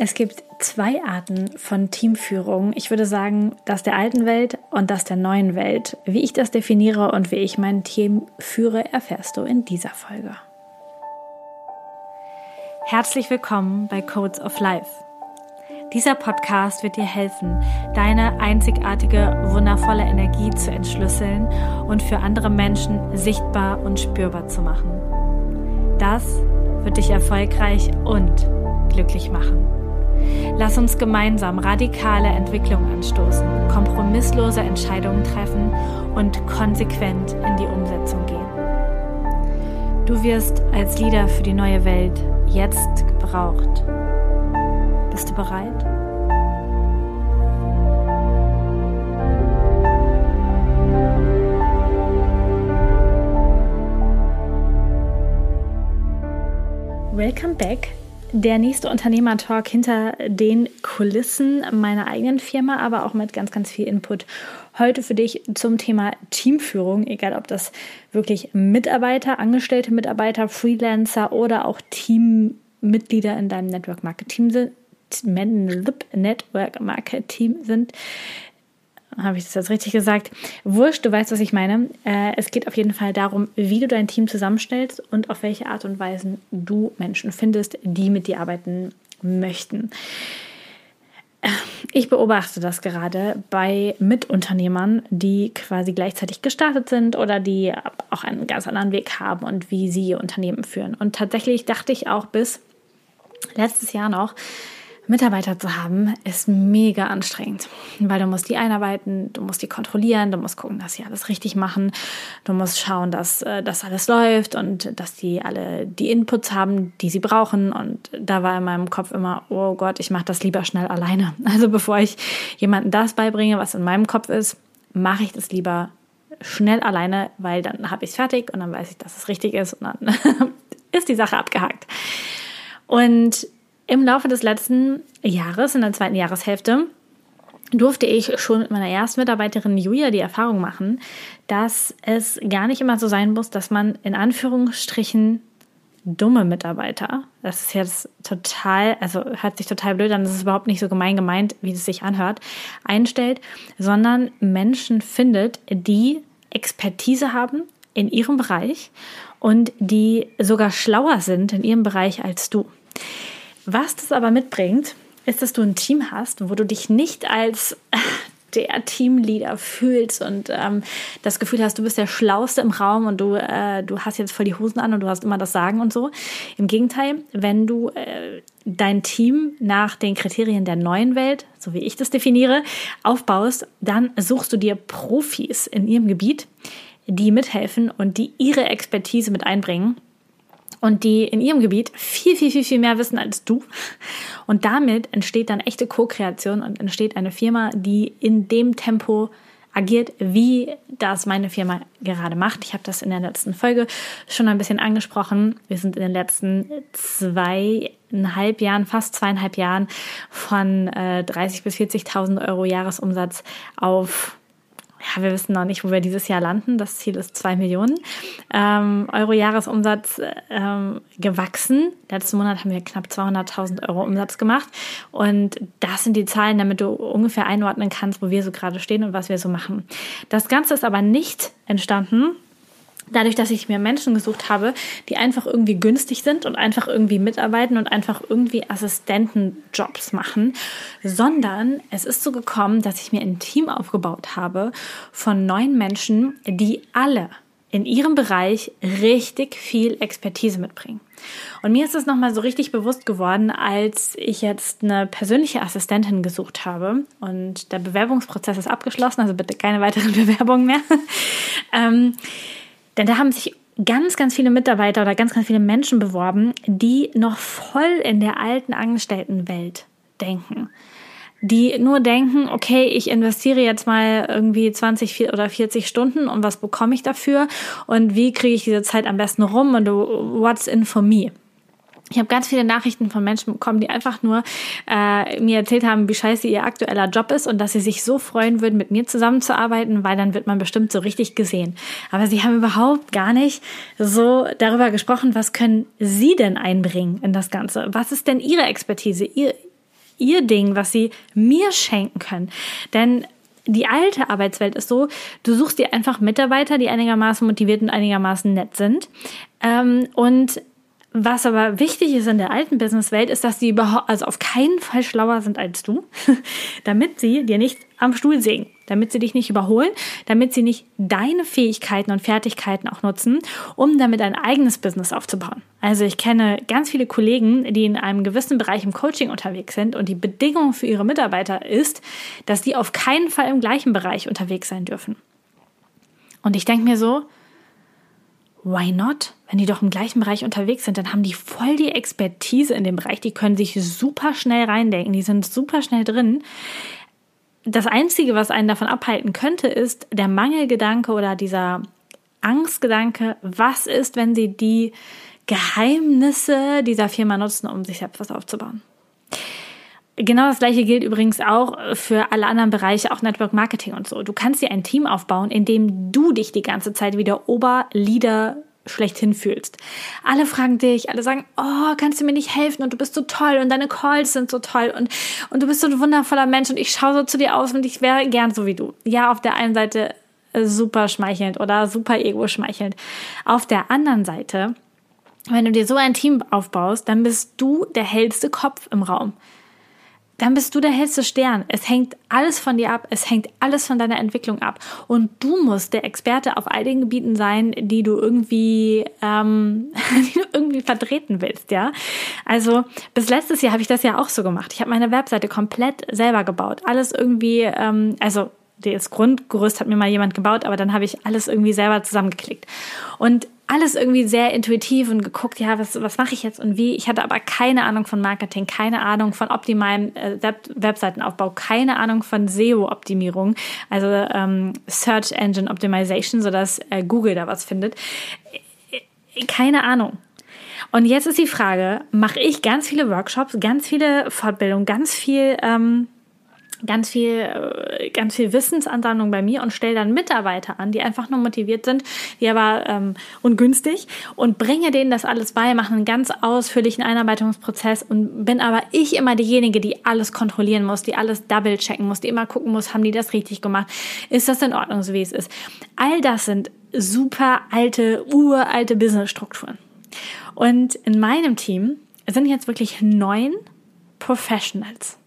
Es gibt zwei Arten von Teamführung. Ich würde sagen, das der alten Welt und das der neuen Welt. Wie ich das definiere und wie ich mein Team führe, erfährst du in dieser Folge. Herzlich willkommen bei Codes of Life. Dieser Podcast wird dir helfen, deine einzigartige, wundervolle Energie zu entschlüsseln und für andere Menschen sichtbar und spürbar zu machen. Das wird dich erfolgreich und glücklich machen. Lass uns gemeinsam radikale Entwicklung anstoßen, kompromisslose Entscheidungen treffen und konsequent in die Umsetzung gehen. Du wirst als Leader für die neue Welt jetzt gebraucht. Bist du bereit? Welcome back der nächste Unternehmertalk hinter den Kulissen meiner eigenen Firma, aber auch mit ganz, ganz viel Input heute für dich zum Thema Teamführung, egal ob das wirklich Mitarbeiter, angestellte Mitarbeiter, Freelancer oder auch Teammitglieder in deinem Network Marketing sind. Network Marketing sind habe ich das jetzt richtig gesagt? Wurscht, du weißt, was ich meine. Äh, es geht auf jeden Fall darum, wie du dein Team zusammenstellst und auf welche Art und Weise du Menschen findest, die mit dir arbeiten möchten. Ich beobachte das gerade bei Mitunternehmern, die quasi gleichzeitig gestartet sind oder die auch einen ganz anderen Weg haben und wie sie ihr Unternehmen führen. Und tatsächlich dachte ich auch bis letztes Jahr noch, Mitarbeiter zu haben, ist mega anstrengend, weil du musst die einarbeiten, du musst die kontrollieren, du musst gucken, dass sie alles richtig machen, du musst schauen, dass äh, das alles läuft und dass die alle die Inputs haben, die sie brauchen. Und da war in meinem Kopf immer, oh Gott, ich mache das lieber schnell alleine. Also bevor ich jemandem das beibringe, was in meinem Kopf ist, mache ich das lieber schnell alleine, weil dann habe ich es fertig und dann weiß ich, dass es richtig ist und dann ist die Sache abgehakt. Und im Laufe des letzten Jahres, in der zweiten Jahreshälfte, durfte ich schon mit meiner ersten Mitarbeiterin Julia die Erfahrung machen, dass es gar nicht immer so sein muss, dass man in Anführungsstrichen dumme Mitarbeiter, das ist jetzt total, also hört sich total blöd an, das ist überhaupt nicht so gemein gemeint, wie es sich anhört, einstellt, sondern Menschen findet, die Expertise haben in ihrem Bereich und die sogar schlauer sind in ihrem Bereich als du. Was das aber mitbringt, ist, dass du ein Team hast, wo du dich nicht als der Teamleader fühlst und ähm, das Gefühl hast, du bist der Schlauste im Raum und du, äh, du hast jetzt voll die Hosen an und du hast immer das Sagen und so. Im Gegenteil, wenn du äh, dein Team nach den Kriterien der neuen Welt, so wie ich das definiere, aufbaust, dann suchst du dir Profis in ihrem Gebiet, die mithelfen und die ihre Expertise mit einbringen und die in ihrem Gebiet viel, viel, viel, viel mehr wissen als du. Und damit entsteht dann echte Co-Kreation und entsteht eine Firma, die in dem Tempo agiert, wie das meine Firma gerade macht. Ich habe das in der letzten Folge schon ein bisschen angesprochen. Wir sind in den letzten zweieinhalb Jahren, fast zweieinhalb Jahren von äh, 30 bis 40.000 Euro Jahresumsatz auf ja, wir wissen noch nicht, wo wir dieses Jahr landen. Das Ziel ist zwei Millionen ähm, Euro Jahresumsatz ähm, gewachsen. Letzten Monat haben wir knapp 200.000 Euro Umsatz gemacht. Und das sind die Zahlen, damit du ungefähr einordnen kannst, wo wir so gerade stehen und was wir so machen. Das Ganze ist aber nicht entstanden dadurch, dass ich mir Menschen gesucht habe, die einfach irgendwie günstig sind und einfach irgendwie mitarbeiten und einfach irgendwie Assistentenjobs machen, sondern es ist so gekommen, dass ich mir ein Team aufgebaut habe von neun Menschen, die alle in ihrem Bereich richtig viel Expertise mitbringen. Und mir ist es nochmal so richtig bewusst geworden, als ich jetzt eine persönliche Assistentin gesucht habe und der Bewerbungsprozess ist abgeschlossen, also bitte keine weiteren Bewerbungen mehr. ähm, denn da haben sich ganz, ganz viele Mitarbeiter oder ganz, ganz viele Menschen beworben, die noch voll in der alten Angestelltenwelt denken. Die nur denken, okay, ich investiere jetzt mal irgendwie 20 oder 40 Stunden und was bekomme ich dafür und wie kriege ich diese Zeit am besten rum und what's in for me? Ich habe ganz viele Nachrichten von Menschen bekommen, die einfach nur äh, mir erzählt haben, wie scheiße ihr aktueller Job ist und dass sie sich so freuen würden, mit mir zusammenzuarbeiten, weil dann wird man bestimmt so richtig gesehen. Aber sie haben überhaupt gar nicht so darüber gesprochen, was können sie denn einbringen in das Ganze? Was ist denn ihre Expertise, ihr, ihr Ding, was sie mir schenken können. Denn die alte Arbeitswelt ist so, du suchst dir einfach Mitarbeiter, die einigermaßen motiviert und einigermaßen nett sind. Ähm, und was aber wichtig ist in der alten Businesswelt, ist, dass sie überhaupt, also auf keinen Fall schlauer sind als du, damit sie dir nicht am Stuhl sägen, damit sie dich nicht überholen, damit sie nicht deine Fähigkeiten und Fertigkeiten auch nutzen, um damit ein eigenes Business aufzubauen. Also ich kenne ganz viele Kollegen, die in einem gewissen Bereich im Coaching unterwegs sind und die Bedingung für ihre Mitarbeiter ist, dass die auf keinen Fall im gleichen Bereich unterwegs sein dürfen. Und ich denke mir so, why not? Wenn die doch im gleichen Bereich unterwegs sind, dann haben die voll die Expertise in dem Bereich. Die können sich super schnell reindenken. Die sind super schnell drin. Das Einzige, was einen davon abhalten könnte, ist der Mangelgedanke oder dieser Angstgedanke. Was ist, wenn sie die Geheimnisse dieser Firma nutzen, um sich selbst was aufzubauen? Genau das gleiche gilt übrigens auch für alle anderen Bereiche, auch Network Marketing und so. Du kannst dir ein Team aufbauen, in dem du dich die ganze Zeit wie der Oberleader schlechthin fühlst. Alle fragen dich, alle sagen, oh, kannst du mir nicht helfen und du bist so toll und deine Calls sind so toll und, und du bist so ein wundervoller Mensch und ich schaue so zu dir aus und ich wäre gern so wie du. Ja, auf der einen Seite äh, super schmeichelnd oder super ego schmeichelnd. Auf der anderen Seite, wenn du dir so ein Team aufbaust, dann bist du der hellste Kopf im Raum dann bist du der hellste Stern. Es hängt alles von dir ab, es hängt alles von deiner Entwicklung ab. Und du musst der Experte auf all den Gebieten sein, die du irgendwie, ähm, die du irgendwie vertreten willst, ja. Also bis letztes Jahr habe ich das ja auch so gemacht. Ich habe meine Webseite komplett selber gebaut. Alles irgendwie, ähm, also das Grundgerüst hat mir mal jemand gebaut, aber dann habe ich alles irgendwie selber zusammengeklickt. Und alles irgendwie sehr intuitiv und geguckt, ja, was, was mache ich jetzt und wie. Ich hatte aber keine Ahnung von Marketing, keine Ahnung von optimalem äh, Web Webseitenaufbau, keine Ahnung von SEO-Optimierung, also ähm, Search Engine Optimization, sodass äh, Google da was findet. Keine Ahnung. Und jetzt ist die Frage, mache ich ganz viele Workshops, ganz viele Fortbildungen, ganz viel... Ähm, ganz viel, äh, ganz viel Wissensansammlung bei mir und stelle dann Mitarbeiter an, die einfach nur motiviert sind, die aber ähm, ungünstig und bringe denen das alles bei, mache einen ganz ausführlichen Einarbeitungsprozess und bin aber ich immer diejenige, die alles kontrollieren muss, die alles double checken muss, die immer gucken muss, haben die das richtig gemacht, ist das in Ordnung, so wie es ist. All das sind super alte, uralte Businessstrukturen. Und in meinem Team sind jetzt wirklich neun Professionals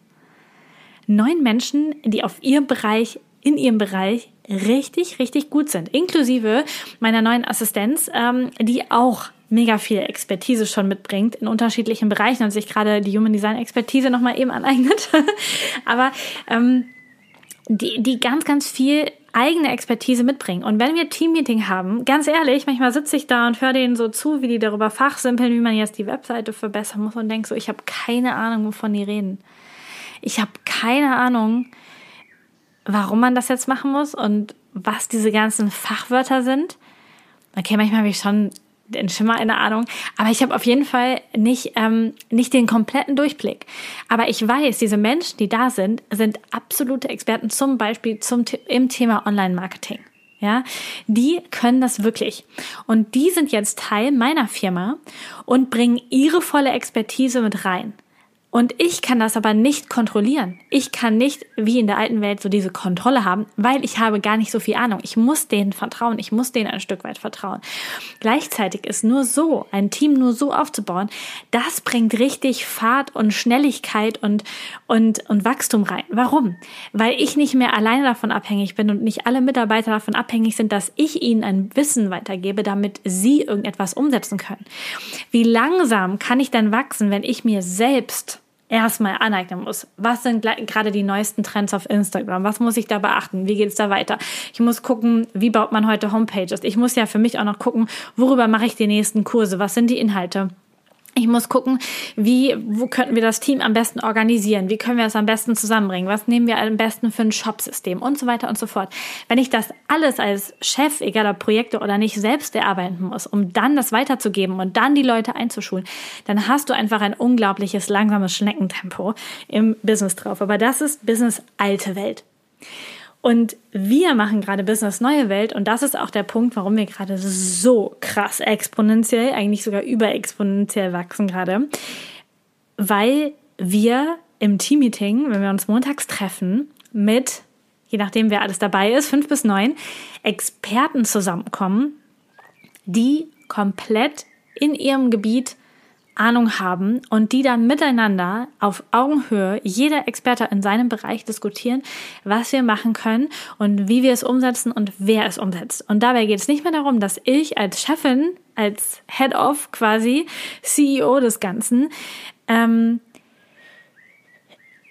neun Menschen, die auf ihrem Bereich, in ihrem Bereich richtig, richtig gut sind. Inklusive meiner neuen Assistenz, ähm, die auch mega viel Expertise schon mitbringt in unterschiedlichen Bereichen und sich gerade die Human Design Expertise nochmal eben aneignet. Aber ähm, die, die ganz, ganz viel eigene Expertise mitbringen. Und wenn wir Teammeeting haben, ganz ehrlich, manchmal sitze ich da und höre denen so zu, wie die darüber fachsimpeln, wie man jetzt die Webseite verbessern muss und denke so, ich habe keine Ahnung, wovon die reden. Ich habe keine Ahnung, warum man das jetzt machen muss und was diese ganzen Fachwörter sind. Okay, manchmal habe ich schon den Schimmer eine Ahnung, aber ich habe auf jeden Fall nicht, ähm, nicht den kompletten Durchblick. Aber ich weiß, diese Menschen, die da sind, sind absolute Experten, zum Beispiel zum, im Thema Online-Marketing. Ja, die können das wirklich. Und die sind jetzt Teil meiner Firma und bringen ihre volle Expertise mit rein. Und ich kann das aber nicht kontrollieren. Ich kann nicht, wie in der alten Welt, so diese Kontrolle haben, weil ich habe gar nicht so viel Ahnung. Ich muss denen vertrauen. Ich muss denen ein Stück weit vertrauen. Gleichzeitig ist nur so, ein Team nur so aufzubauen, das bringt richtig Fahrt und Schnelligkeit und, und, und Wachstum rein. Warum? Weil ich nicht mehr alleine davon abhängig bin und nicht alle Mitarbeiter davon abhängig sind, dass ich ihnen ein Wissen weitergebe, damit sie irgendetwas umsetzen können. Wie langsam kann ich denn wachsen, wenn ich mir selbst erstmal aneignen muss. Was sind gerade die neuesten Trends auf Instagram? Was muss ich da beachten? Wie geht es da weiter? Ich muss gucken, wie baut man heute Homepages? Ich muss ja für mich auch noch gucken, worüber mache ich die nächsten Kurse? Was sind die Inhalte? Ich muss gucken, wie, wo könnten wir das Team am besten organisieren? Wie können wir es am besten zusammenbringen? Was nehmen wir am besten für ein Shop-System und so weiter und so fort. Wenn ich das alles als Chef, egal ob Projekte oder nicht, selbst erarbeiten muss, um dann das weiterzugeben und dann die Leute einzuschulen, dann hast du einfach ein unglaubliches langsames Schneckentempo im Business drauf. Aber das ist Business alte Welt. Und wir machen gerade Business Neue Welt. Und das ist auch der Punkt, warum wir gerade so krass exponentiell, eigentlich sogar überexponentiell wachsen gerade, weil wir im Teammeeting, wenn wir uns montags treffen, mit, je nachdem wer alles dabei ist, fünf bis neun Experten zusammenkommen, die komplett in ihrem Gebiet Ahnung haben und die dann miteinander auf Augenhöhe, jeder Experte in seinem Bereich diskutieren, was wir machen können und wie wir es umsetzen und wer es umsetzt. Und dabei geht es nicht mehr darum, dass ich als Chefin, als Head of quasi CEO des Ganzen, ähm,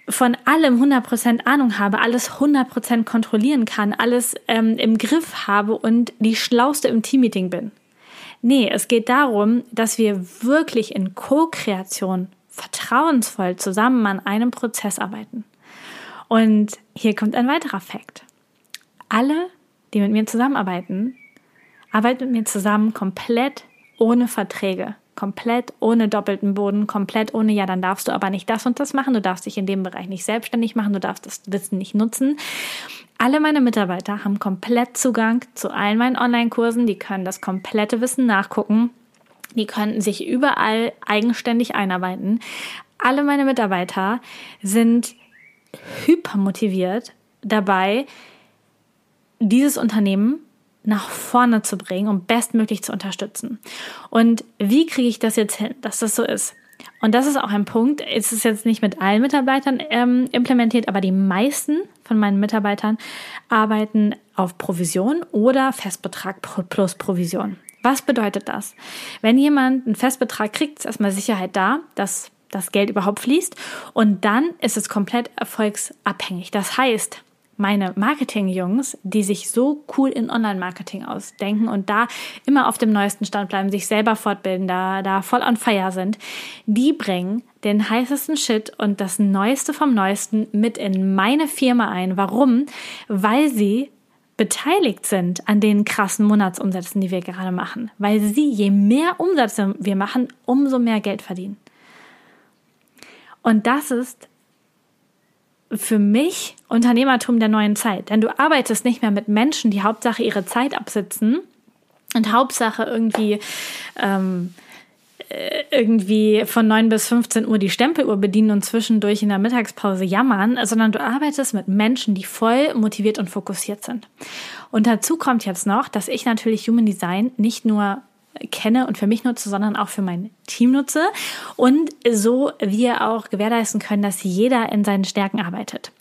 von allem 100% Ahnung habe, alles 100% kontrollieren kann, alles ähm, im Griff habe und die Schlauste im Teammeeting bin. Nee, es geht darum, dass wir wirklich in Co-Kreation vertrauensvoll zusammen an einem Prozess arbeiten. Und hier kommt ein weiterer Fakt. Alle, die mit mir zusammenarbeiten, arbeiten mit mir zusammen komplett ohne Verträge, komplett ohne doppelten Boden, komplett ohne, ja, dann darfst du aber nicht das und das machen, du darfst dich in dem Bereich nicht selbstständig machen, du darfst das Wissen nicht nutzen. Alle meine Mitarbeiter haben komplett Zugang zu allen meinen Online-Kursen. Die können das komplette Wissen nachgucken. Die können sich überall eigenständig einarbeiten. Alle meine Mitarbeiter sind hypermotiviert dabei, dieses Unternehmen nach vorne zu bringen und bestmöglich zu unterstützen. Und wie kriege ich das jetzt hin, dass das so ist? Und das ist auch ein Punkt. Es ist jetzt nicht mit allen Mitarbeitern ähm, implementiert, aber die meisten von meinen Mitarbeitern arbeiten auf Provision oder Festbetrag plus Provision. Was bedeutet das? Wenn jemand einen Festbetrag kriegt, ist erstmal Sicherheit da, dass das Geld überhaupt fließt und dann ist es komplett erfolgsabhängig. Das heißt, meine Marketing-Jungs, die sich so cool in Online-Marketing ausdenken und da immer auf dem neuesten Stand bleiben, sich selber fortbilden, da, da voll on fire sind, die bringen den heißesten Shit und das Neueste vom Neuesten mit in meine Firma ein. Warum? Weil sie beteiligt sind an den krassen Monatsumsätzen, die wir gerade machen. Weil sie, je mehr Umsätze wir machen, umso mehr Geld verdienen. Und das ist für mich Unternehmertum der neuen Zeit. Denn du arbeitest nicht mehr mit Menschen, die Hauptsache ihre Zeit absitzen und Hauptsache irgendwie ähm, äh, irgendwie von 9 bis 15 Uhr die Stempeluhr bedienen und zwischendurch in der Mittagspause jammern, sondern du arbeitest mit Menschen, die voll motiviert und fokussiert sind. Und dazu kommt jetzt noch, dass ich natürlich Human Design nicht nur kenne und für mich nutze, sondern auch für mein Team nutze und so wir auch gewährleisten können, dass jeder in seinen Stärken arbeitet.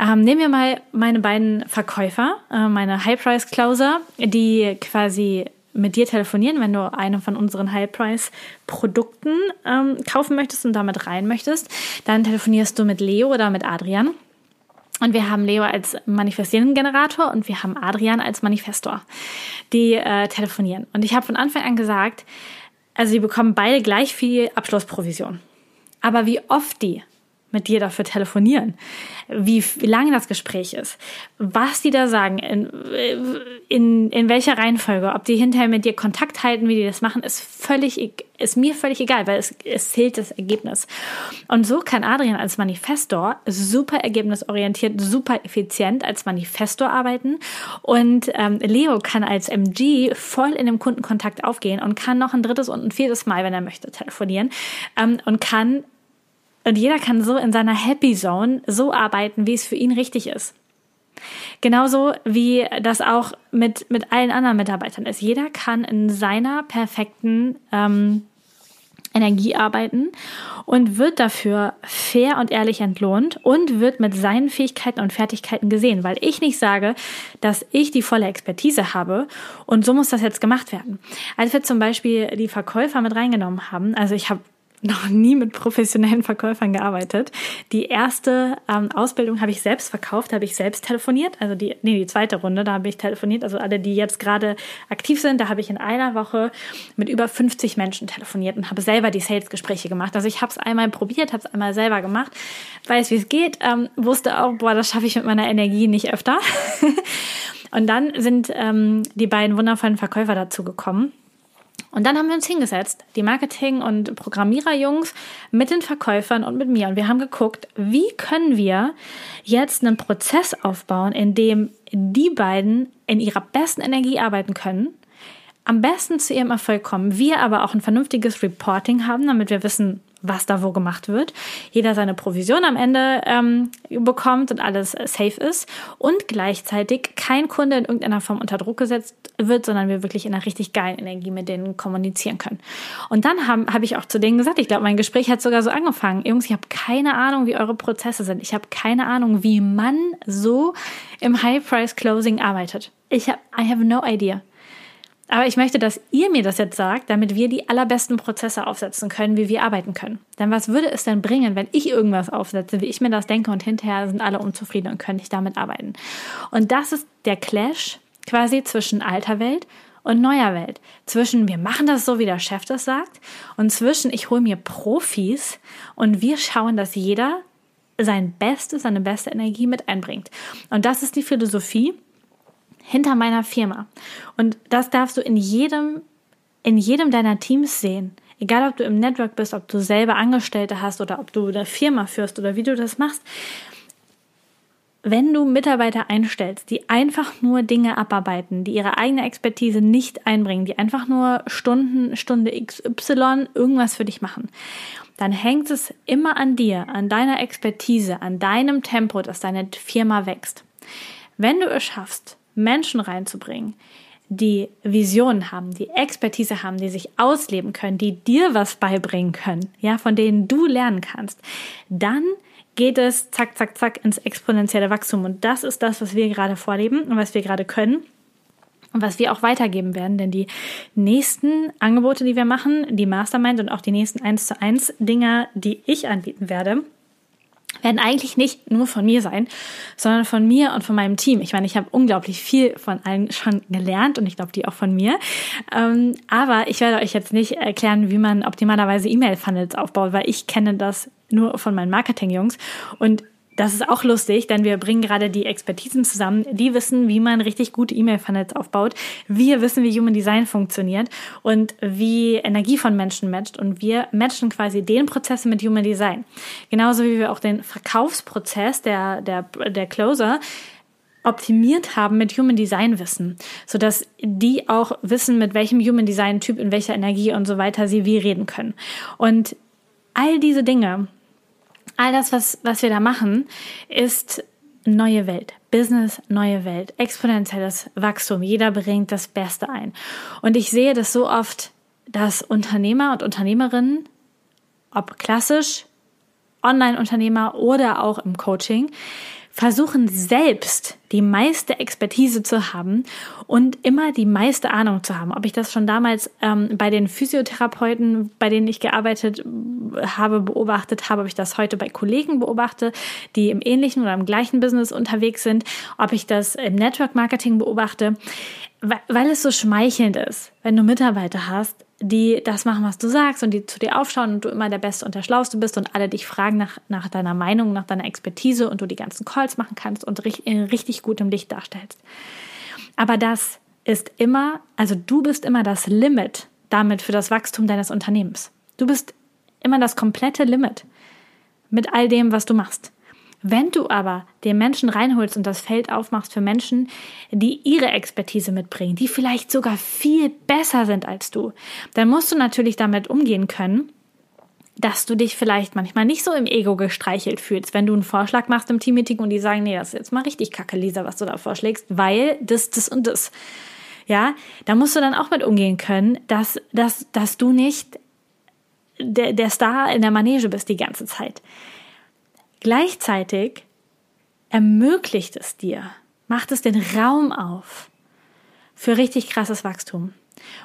Ähm, nehmen wir mal meine beiden Verkäufer, äh, meine High-Price-Closer, die quasi mit dir telefonieren, wenn du eine von unseren High-Price-Produkten ähm, kaufen möchtest und damit rein möchtest. Dann telefonierst du mit Leo oder mit Adrian. Und wir haben Leo als manifestierenden Generator und wir haben Adrian als Manifestor, die äh, telefonieren. Und ich habe von Anfang an gesagt, also die bekommen beide gleich viel Abschlussprovision. Aber wie oft die mit dir dafür telefonieren, wie, wie lange das Gespräch ist, was die da sagen, in, in, in welcher Reihenfolge, ob die hinterher mit dir Kontakt halten, wie die das machen, ist völlig, ist mir völlig egal, weil es, es zählt das Ergebnis. Und so kann Adrian als Manifestor super ergebnisorientiert, super effizient als Manifestor arbeiten. Und ähm, Leo kann als MG voll in dem Kundenkontakt aufgehen und kann noch ein drittes und ein viertes Mal, wenn er möchte, telefonieren ähm, und kann und jeder kann so in seiner Happy Zone so arbeiten, wie es für ihn richtig ist. Genauso wie das auch mit, mit allen anderen Mitarbeitern ist. Jeder kann in seiner perfekten ähm, Energie arbeiten und wird dafür fair und ehrlich entlohnt und wird mit seinen Fähigkeiten und Fertigkeiten gesehen, weil ich nicht sage, dass ich die volle Expertise habe und so muss das jetzt gemacht werden. Als wir zum Beispiel die Verkäufer mit reingenommen haben, also ich habe noch nie mit professionellen Verkäufern gearbeitet. Die erste ähm, Ausbildung habe ich selbst verkauft, habe ich selbst telefoniert. Also die, nee, die zweite Runde, da habe ich telefoniert. Also alle, die jetzt gerade aktiv sind, da habe ich in einer Woche mit über 50 Menschen telefoniert und habe selber die Sales-Gespräche gemacht. Also ich habe es einmal probiert, habe es einmal selber gemacht, weiß, wie es geht, ähm, wusste auch, boah, das schaffe ich mit meiner Energie nicht öfter. und dann sind ähm, die beiden wundervollen Verkäufer dazu gekommen und dann haben wir uns hingesetzt, die Marketing- und Programmiererjungs mit den Verkäufern und mit mir. Und wir haben geguckt, wie können wir jetzt einen Prozess aufbauen, in dem die beiden in ihrer besten Energie arbeiten können, am besten zu ihrem Erfolg kommen, wir aber auch ein vernünftiges Reporting haben, damit wir wissen, was da wo gemacht wird. Jeder seine Provision am Ende ähm, bekommt und alles safe ist. Und gleichzeitig kein Kunde in irgendeiner Form unter Druck gesetzt wird, sondern wir wirklich in einer richtig geilen Energie mit denen kommunizieren können. Und dann habe hab ich auch zu denen gesagt, ich glaube, mein Gespräch hat sogar so angefangen. Jungs, ich habe keine Ahnung, wie eure Prozesse sind. Ich habe keine Ahnung, wie man so im High-Price-Closing arbeitet. Ich habe, I have no idea. Aber ich möchte, dass ihr mir das jetzt sagt, damit wir die allerbesten Prozesse aufsetzen können, wie wir arbeiten können. Denn was würde es denn bringen, wenn ich irgendwas aufsetze, wie ich mir das denke und hinterher sind alle unzufrieden und können nicht damit arbeiten? Und das ist der Clash quasi zwischen alter Welt und neuer Welt. Zwischen wir machen das so, wie der Chef das sagt und zwischen ich hole mir Profis und wir schauen, dass jeder sein Bestes, seine beste Energie mit einbringt. Und das ist die Philosophie, hinter meiner Firma. Und das darfst du in jedem, in jedem deiner Teams sehen. Egal, ob du im Network bist, ob du selber Angestellte hast oder ob du eine Firma führst oder wie du das machst. Wenn du Mitarbeiter einstellst, die einfach nur Dinge abarbeiten, die ihre eigene Expertise nicht einbringen, die einfach nur Stunden, Stunde XY irgendwas für dich machen, dann hängt es immer an dir, an deiner Expertise, an deinem Tempo, dass deine Firma wächst. Wenn du es schaffst, Menschen reinzubringen, die Visionen haben, die Expertise haben, die sich ausleben können, die dir was beibringen können, ja, von denen du lernen kannst, dann geht es zack, zack, zack ins exponentielle Wachstum. Und das ist das, was wir gerade vorleben und was wir gerade können und was wir auch weitergeben werden. Denn die nächsten Angebote, die wir machen, die Mastermind und auch die nächsten 1 zu 1 Dinger, die ich anbieten werde, werden eigentlich nicht nur von mir sein, sondern von mir und von meinem Team. Ich meine, ich habe unglaublich viel von allen schon gelernt und ich glaube, die auch von mir. Ähm, aber ich werde euch jetzt nicht erklären, wie man optimalerweise E-Mail-Funnels aufbaut, weil ich kenne das nur von meinen Marketing-Jungs und das ist auch lustig, denn wir bringen gerade die Expertisen zusammen. Die wissen, wie man richtig gute E-Mail-Funnels aufbaut. Wir wissen, wie Human Design funktioniert und wie Energie von Menschen matcht. Und wir matchen quasi den Prozess mit Human Design. Genauso wie wir auch den Verkaufsprozess der, der, der Closer optimiert haben mit Human Design Wissen, sodass die auch wissen, mit welchem Human Design Typ, in welcher Energie und so weiter sie wie reden können. Und all diese Dinge all das, was, was wir da machen, ist neue Welt. Business, neue Welt, exponentielles Wachstum. Jeder bringt das Beste ein. Und ich sehe das so oft, dass Unternehmer und Unternehmerinnen, ob klassisch, Online-Unternehmer oder auch im Coaching, versuchen selbst die meiste Expertise zu haben und immer die meiste Ahnung zu haben. Ob ich das schon damals ähm, bei den Physiotherapeuten, bei denen ich gearbeitet habe, beobachtet habe, ob ich das heute bei Kollegen beobachte, die im ähnlichen oder im gleichen Business unterwegs sind, ob ich das im Network Marketing beobachte, weil es so schmeichelnd ist, wenn du Mitarbeiter hast, die das machen, was du sagst und die zu dir aufschauen und du immer der Beste und der Schlauste bist und alle dich fragen nach, nach deiner Meinung, nach deiner Expertise und du die ganzen Calls machen kannst und in richtig gutem Licht darstellst. Aber das ist immer, also du bist immer das Limit damit für das Wachstum deines Unternehmens. Du bist immer das komplette Limit mit all dem, was du machst. Wenn du aber den Menschen reinholst und das Feld aufmachst für Menschen, die ihre Expertise mitbringen, die vielleicht sogar viel besser sind als du, dann musst du natürlich damit umgehen können, dass du dich vielleicht manchmal nicht so im Ego gestreichelt fühlst, wenn du einen Vorschlag machst im Teammeeting und die sagen, nee, das ist jetzt mal richtig kacke, Lisa, was du da vorschlägst, weil das, das und das. Ja, da musst du dann auch mit umgehen können, dass, dass, dass du nicht der, der Star in der Manege bist die ganze Zeit. Gleichzeitig ermöglicht es dir, macht es den Raum auf für richtig krasses Wachstum.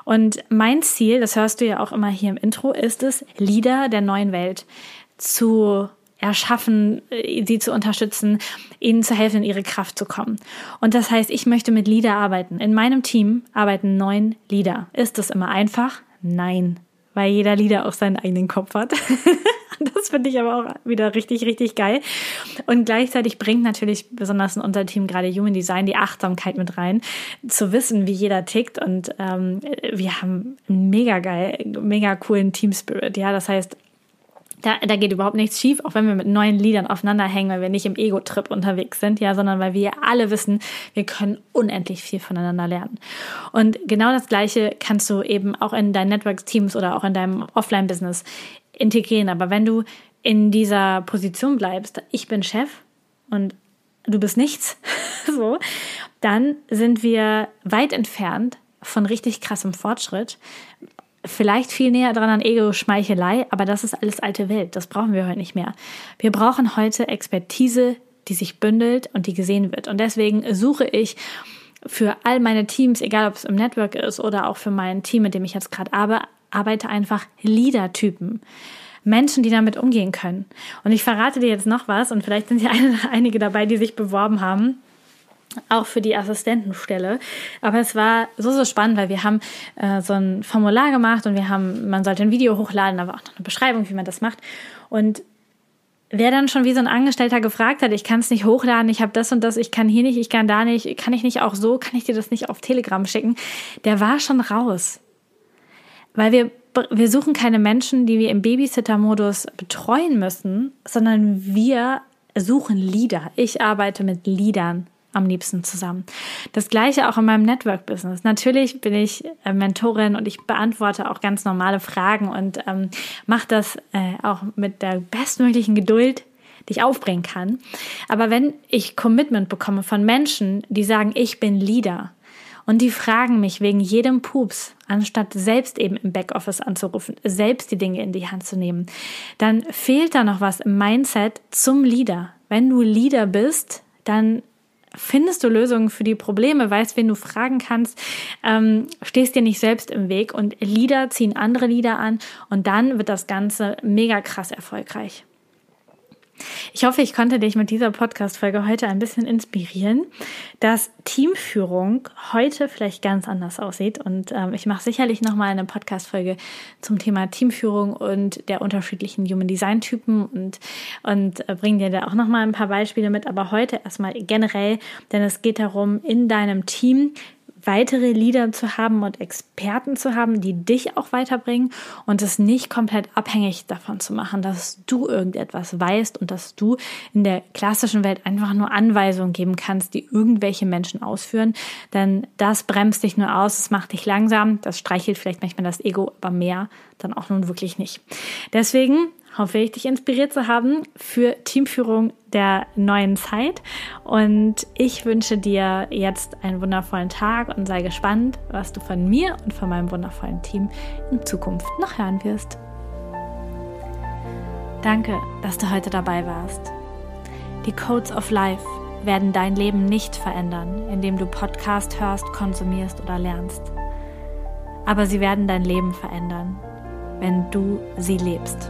Und mein Ziel, das hörst du ja auch immer hier im Intro, ist es, Leader der neuen Welt zu erschaffen, äh, sie zu unterstützen, ihnen zu helfen, in ihre Kraft zu kommen. Und das heißt, ich möchte mit Leader arbeiten. In meinem Team arbeiten neun Leader. Ist das immer einfach? Nein, weil jeder Leader auch seinen eigenen Kopf hat. Das finde ich aber auch wieder richtig, richtig geil. Und gleichzeitig bringt natürlich besonders in unser Team gerade Human Design die Achtsamkeit mit rein, zu wissen, wie jeder tickt. Und ähm, wir haben einen mega geil, mega coolen Team Spirit. Ja, das heißt, da, da geht überhaupt nichts schief, auch wenn wir mit neuen Liedern aufeinander hängen, weil wir nicht im Ego-Trip unterwegs sind, ja, sondern weil wir alle wissen, wir können unendlich viel voneinander lernen. Und genau das Gleiche kannst du eben auch in deinen Networks-Teams oder auch in deinem Offline-Business integrieren. Aber wenn du in dieser Position bleibst, ich bin Chef und du bist nichts, so, dann sind wir weit entfernt von richtig krassem Fortschritt. Vielleicht viel näher dran an Ego-Schmeichelei, aber das ist alles alte Welt. Das brauchen wir heute nicht mehr. Wir brauchen heute Expertise, die sich bündelt und die gesehen wird. Und deswegen suche ich für all meine Teams, egal ob es im Network ist oder auch für mein Team, mit dem ich jetzt gerade arbeite, einfach Leader-Typen. Menschen, die damit umgehen können. Und ich verrate dir jetzt noch was und vielleicht sind ja einige dabei, die sich beworben haben auch für die Assistentenstelle. Aber es war so, so spannend, weil wir haben äh, so ein Formular gemacht und wir haben, man sollte ein Video hochladen, aber auch noch eine Beschreibung, wie man das macht. Und wer dann schon wie so ein Angestellter gefragt hat, ich kann es nicht hochladen, ich habe das und das, ich kann hier nicht, ich kann da nicht, kann ich nicht auch so, kann ich dir das nicht auf Telegram schicken, der war schon raus. Weil wir wir suchen keine Menschen, die wir im Babysitter-Modus betreuen müssen, sondern wir suchen Leader. Ich arbeite mit Leadern am liebsten zusammen. Das gleiche auch in meinem Network-Business. Natürlich bin ich äh, Mentorin und ich beantworte auch ganz normale Fragen und ähm, mache das äh, auch mit der bestmöglichen Geduld, die ich aufbringen kann. Aber wenn ich Commitment bekomme von Menschen, die sagen, ich bin Leader, und die fragen mich wegen jedem Pups, anstatt selbst eben im Backoffice anzurufen, selbst die Dinge in die Hand zu nehmen, dann fehlt da noch was im Mindset zum Leader. Wenn du Leader bist, dann findest du Lösungen für die Probleme, weißt, wen du fragen kannst, ähm, stehst dir nicht selbst im Weg und Leader ziehen andere Lieder an und dann wird das Ganze mega krass erfolgreich. Ich hoffe, ich konnte dich mit dieser Podcast-Folge heute ein bisschen inspirieren, dass Teamführung heute vielleicht ganz anders aussieht. Und ähm, ich mache sicherlich nochmal eine Podcast-Folge zum Thema Teamführung und der unterschiedlichen Human Design-Typen und, und äh, bringe dir da auch nochmal ein paar Beispiele mit. Aber heute erstmal generell, denn es geht darum, in deinem Team weitere Leader zu haben und Experten zu haben, die dich auch weiterbringen und es nicht komplett abhängig davon zu machen, dass du irgendetwas weißt und dass du in der klassischen Welt einfach nur Anweisungen geben kannst, die irgendwelche Menschen ausführen. Denn das bremst dich nur aus, es macht dich langsam, das streichelt vielleicht manchmal das Ego, aber mehr dann auch nun wirklich nicht. Deswegen hoffe ich, dich inspiriert zu haben für Teamführung der neuen Zeit. Und ich wünsche dir jetzt einen wundervollen Tag und sei gespannt, was du von mir und von meinem wundervollen Team in Zukunft noch hören wirst. Danke, dass du heute dabei warst. Die Codes of Life werden dein Leben nicht verändern, indem du Podcast hörst, konsumierst oder lernst. Aber sie werden dein Leben verändern, wenn du sie lebst.